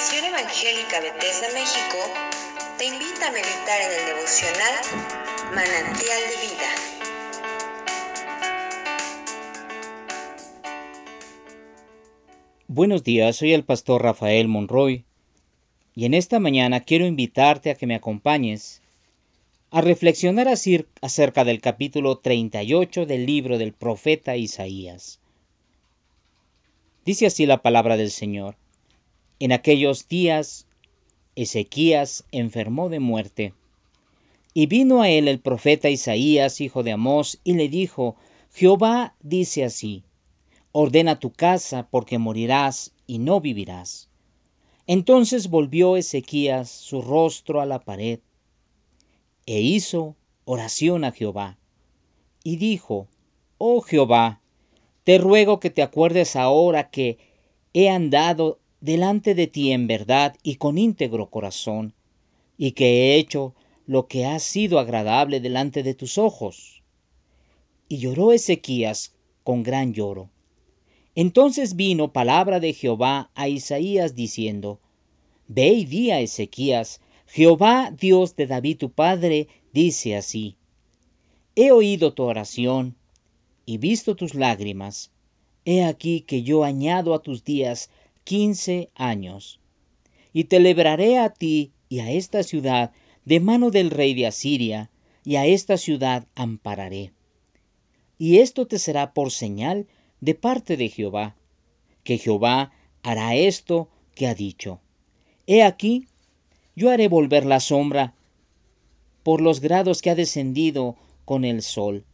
Evangélica Bethesda México te invita a meditar en el devocional Manantial de Vida. Buenos días, soy el pastor Rafael Monroy y en esta mañana quiero invitarte a que me acompañes a reflexionar acerca del capítulo 38 del libro del profeta Isaías. Dice así la palabra del Señor. En aquellos días Ezequías enfermó de muerte. Y vino a él el profeta Isaías, hijo de Amós, y le dijo, Jehová dice así, ordena tu casa porque morirás y no vivirás. Entonces volvió Ezequías su rostro a la pared e hizo oración a Jehová. Y dijo, Oh Jehová, te ruego que te acuerdes ahora que he andado delante de ti en verdad y con íntegro corazón, y que he hecho lo que ha sido agradable delante de tus ojos. Y lloró Ezequías con gran lloro. Entonces vino palabra de Jehová a Isaías diciendo, Ve y di a Ezequías, Jehová Dios de David tu padre, dice así, He oído tu oración y visto tus lágrimas, he aquí que yo añado a tus días quince años. Y te libraré a ti y a esta ciudad de mano del rey de Asiria, y a esta ciudad ampararé. Y esto te será por señal de parte de Jehová, que Jehová hará esto que ha dicho. He aquí, yo haré volver la sombra por los grados que ha descendido con el sol.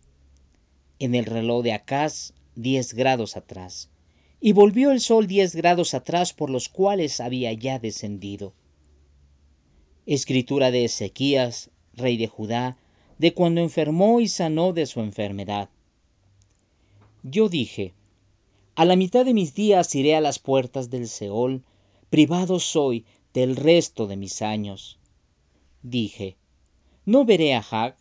En el reloj de Acaz, diez grados atrás y volvió el sol diez grados atrás por los cuales había ya descendido. Escritura de Ezequías, rey de Judá, de cuando enfermó y sanó de su enfermedad. Yo dije, a la mitad de mis días iré a las puertas del Seol, privado soy del resto de mis años. Dije, ¿no veré a Hag?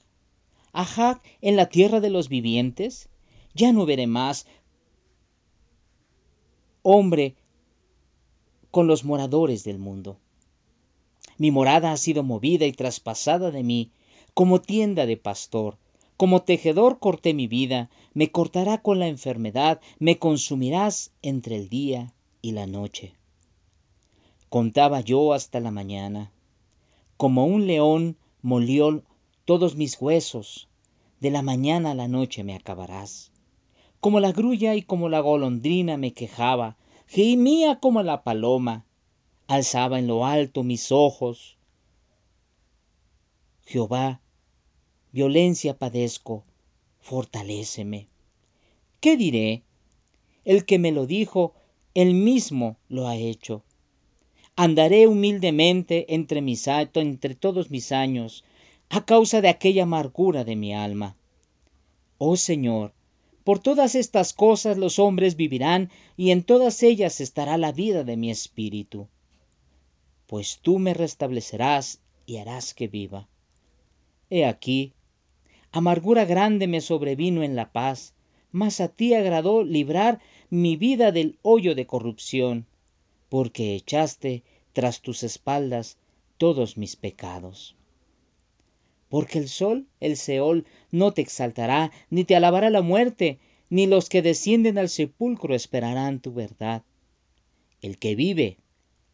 ¿A en la tierra de los vivientes? Ya no veré más, hombre con los moradores del mundo. Mi morada ha sido movida y traspasada de mí, como tienda de pastor. Como tejedor corté mi vida, me cortará con la enfermedad, me consumirás entre el día y la noche. Contaba yo hasta la mañana. Como un león molió todos mis huesos, de la mañana a la noche me acabarás. Como la grulla y como la golondrina me quejaba, gemía como la paloma, alzaba en lo alto mis ojos. Jehová, violencia padezco, fortaléceme. ¿Qué diré? El que me lo dijo, él mismo lo ha hecho. Andaré humildemente entre mis entre todos mis años, a causa de aquella amargura de mi alma. Oh Señor, por todas estas cosas los hombres vivirán, y en todas ellas estará la vida de mi espíritu. Pues tú me restablecerás y harás que viva. He aquí, amargura grande me sobrevino en la paz, mas a ti agradó librar mi vida del hoyo de corrupción, porque echaste tras tus espaldas todos mis pecados porque el sol, el Seol, no te exaltará, ni te alabará la muerte, ni los que descienden al sepulcro esperarán tu verdad. El que vive,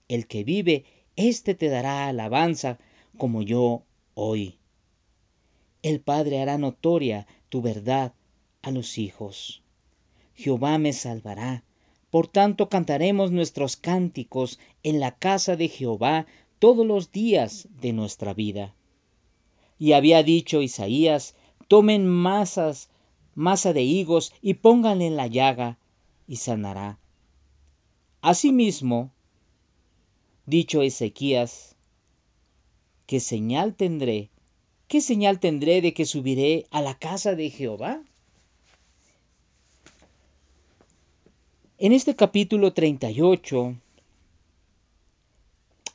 el que vive, éste te dará alabanza como yo hoy. El Padre hará notoria tu verdad a los hijos. Jehová me salvará. Por tanto cantaremos nuestros cánticos en la casa de Jehová todos los días de nuestra vida. Y había dicho Isaías, tomen masas, masa de higos y pónganle en la llaga y sanará. Asimismo, dicho Ezequías, ¿qué señal tendré? ¿Qué señal tendré de que subiré a la casa de Jehová? En este capítulo 38,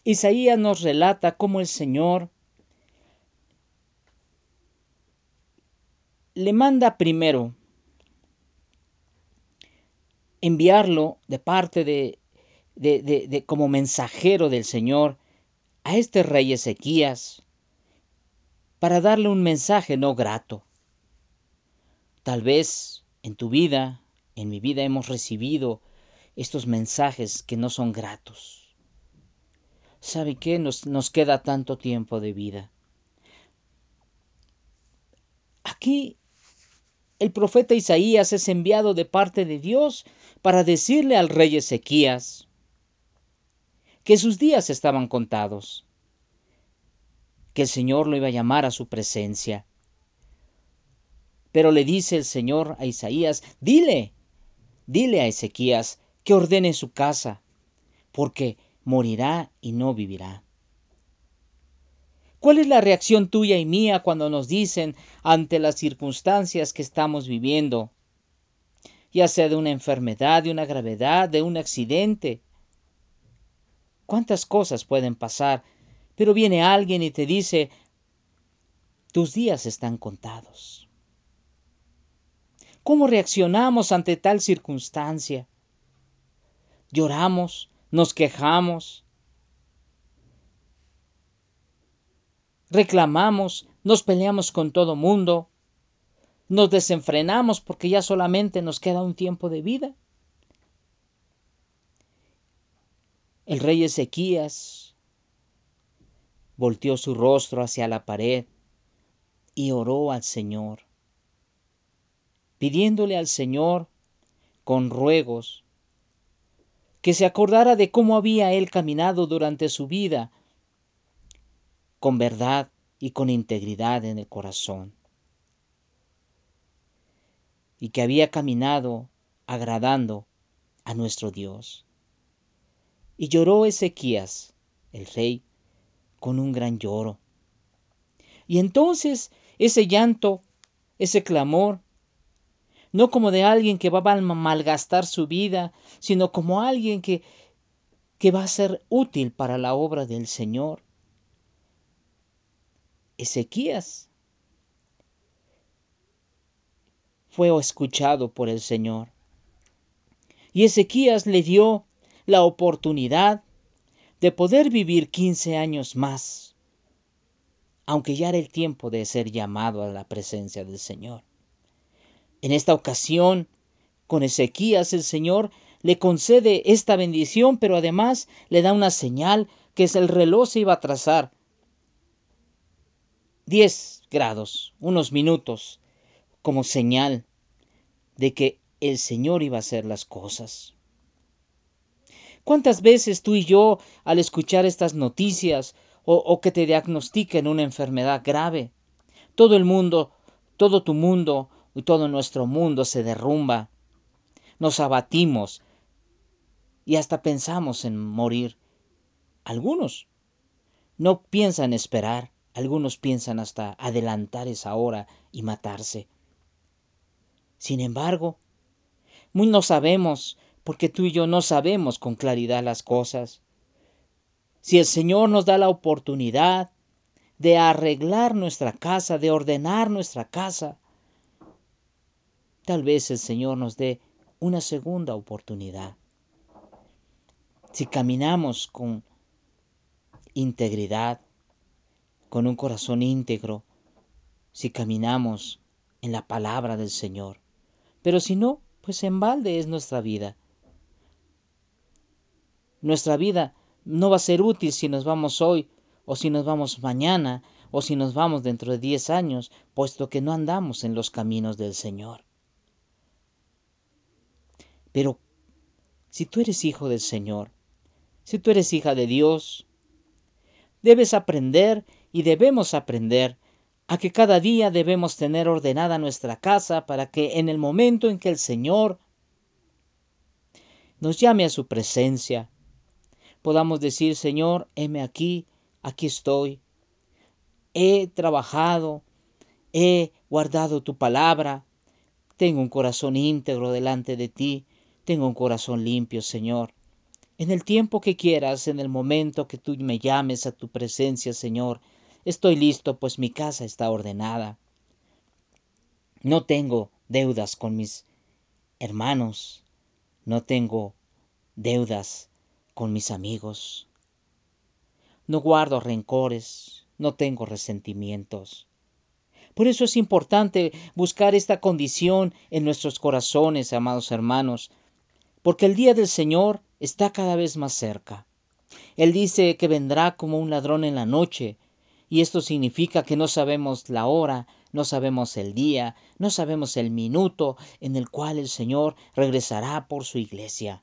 Isaías nos relata cómo el Señor le manda primero enviarlo de parte de de, como mensajero del Señor a este rey Ezequías para darle un mensaje no grato. Tal vez en tu vida, en mi vida hemos recibido estos mensajes que no son gratos. ¿Sabe qué? Nos, nos queda tanto tiempo de vida. Aquí el profeta Isaías es enviado de parte de Dios para decirle al rey Ezequías que sus días estaban contados, que el Señor lo iba a llamar a su presencia. Pero le dice el Señor a Isaías, dile, dile a Ezequías que ordene su casa, porque morirá y no vivirá. ¿Cuál es la reacción tuya y mía cuando nos dicen ante las circunstancias que estamos viviendo? Ya sea de una enfermedad, de una gravedad, de un accidente. ¿Cuántas cosas pueden pasar? Pero viene alguien y te dice, tus días están contados. ¿Cómo reaccionamos ante tal circunstancia? ¿Lloramos? ¿Nos quejamos? Reclamamos, nos peleamos con todo mundo, nos desenfrenamos porque ya solamente nos queda un tiempo de vida. El rey Ezequías volteó su rostro hacia la pared y oró al Señor, pidiéndole al Señor con ruegos que se acordara de cómo había él caminado durante su vida con verdad y con integridad en el corazón, y que había caminado agradando a nuestro Dios. Y lloró Ezequías, el rey, con un gran lloro. Y entonces ese llanto, ese clamor, no como de alguien que va a malgastar su vida, sino como alguien que, que va a ser útil para la obra del Señor, Ezequías fue escuchado por el Señor. Y Ezequías le dio la oportunidad de poder vivir 15 años más, aunque ya era el tiempo de ser llamado a la presencia del Señor. En esta ocasión, con Ezequías el Señor le concede esta bendición, pero además le da una señal que es el reloj se iba a trazar 10 grados, unos minutos, como señal de que el Señor iba a hacer las cosas. ¿Cuántas veces tú y yo, al escuchar estas noticias o, o, que te diagnostiquen una enfermedad grave, todo el mundo, todo tu mundo y todo nuestro mundo se derrumba, nos abatimos y hasta pensamos en morir? Algunos no piensan esperar, algunos piensan hasta adelantar esa hora y matarse. Sin embargo, muy no sabemos, porque tú y yo no sabemos con claridad las cosas. Si el Señor nos da la oportunidad de arreglar nuestra casa, de ordenar nuestra casa, tal vez el Señor nos dé una segunda oportunidad. Si caminamos con integridad, con un corazón íntegro, si caminamos en la palabra del Señor. Pero si no, pues en balde es nuestra vida. Nuestra vida no va a ser útil si nos vamos hoy, o si nos vamos mañana, o si nos vamos dentro de diez años, puesto que no andamos en los caminos del Señor. Pero si tú eres hijo del Señor, si tú eres hija de Dios, debes aprender y debemos aprender a que cada día debemos tener ordenada nuestra casa para que en el momento en que el Señor nos llame a su presencia, podamos decir, Señor, heme aquí, aquí estoy, he trabajado, he guardado tu palabra, tengo un corazón íntegro delante de ti, tengo un corazón limpio, Señor. En el tiempo que quieras, en el momento que tú me llames a tu presencia, Señor, Estoy listo, pues mi casa está ordenada. No tengo deudas con mis hermanos. No tengo deudas con mis amigos. No guardo rencores, no tengo resentimientos. Por eso es importante buscar esta condición en nuestros corazones, amados hermanos, porque el día del Señor está cada vez más cerca. Él dice que vendrá como un ladrón en la noche, y esto significa que no sabemos la hora, no sabemos el día, no sabemos el minuto en el cual el Señor regresará por su iglesia.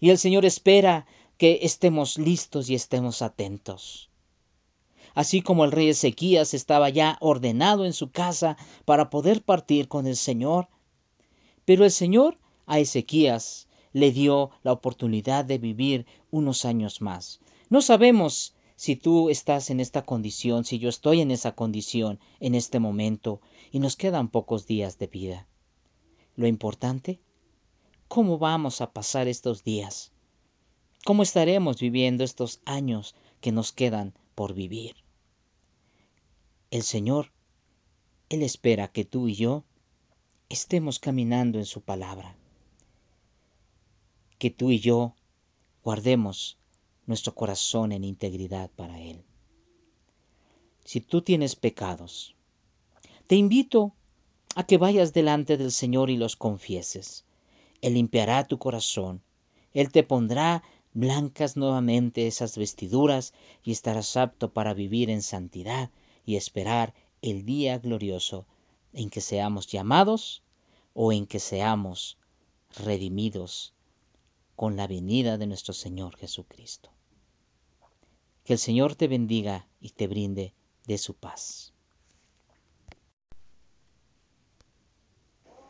Y el Señor espera que estemos listos y estemos atentos. Así como el rey Ezequías estaba ya ordenado en su casa para poder partir con el Señor, pero el Señor a Ezequías le dio la oportunidad de vivir unos años más. No sabemos si tú estás en esta condición, si yo estoy en esa condición en este momento y nos quedan pocos días de vida. Lo importante, ¿cómo vamos a pasar estos días? ¿Cómo estaremos viviendo estos años que nos quedan por vivir? El Señor, Él espera que tú y yo estemos caminando en su palabra. Que tú y yo guardemos nuestro corazón en integridad para Él. Si tú tienes pecados, te invito a que vayas delante del Señor y los confieses. Él limpiará tu corazón, Él te pondrá blancas nuevamente esas vestiduras y estarás apto para vivir en santidad y esperar el día glorioso en que seamos llamados o en que seamos redimidos con la venida de nuestro Señor Jesucristo. Que el Señor te bendiga y te brinde de su paz.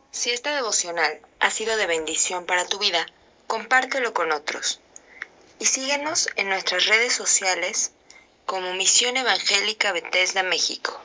Si esta devocional ha sido de bendición para tu vida, compártelo con otros. Y síguenos en nuestras redes sociales como Misión Evangélica Bethesda México.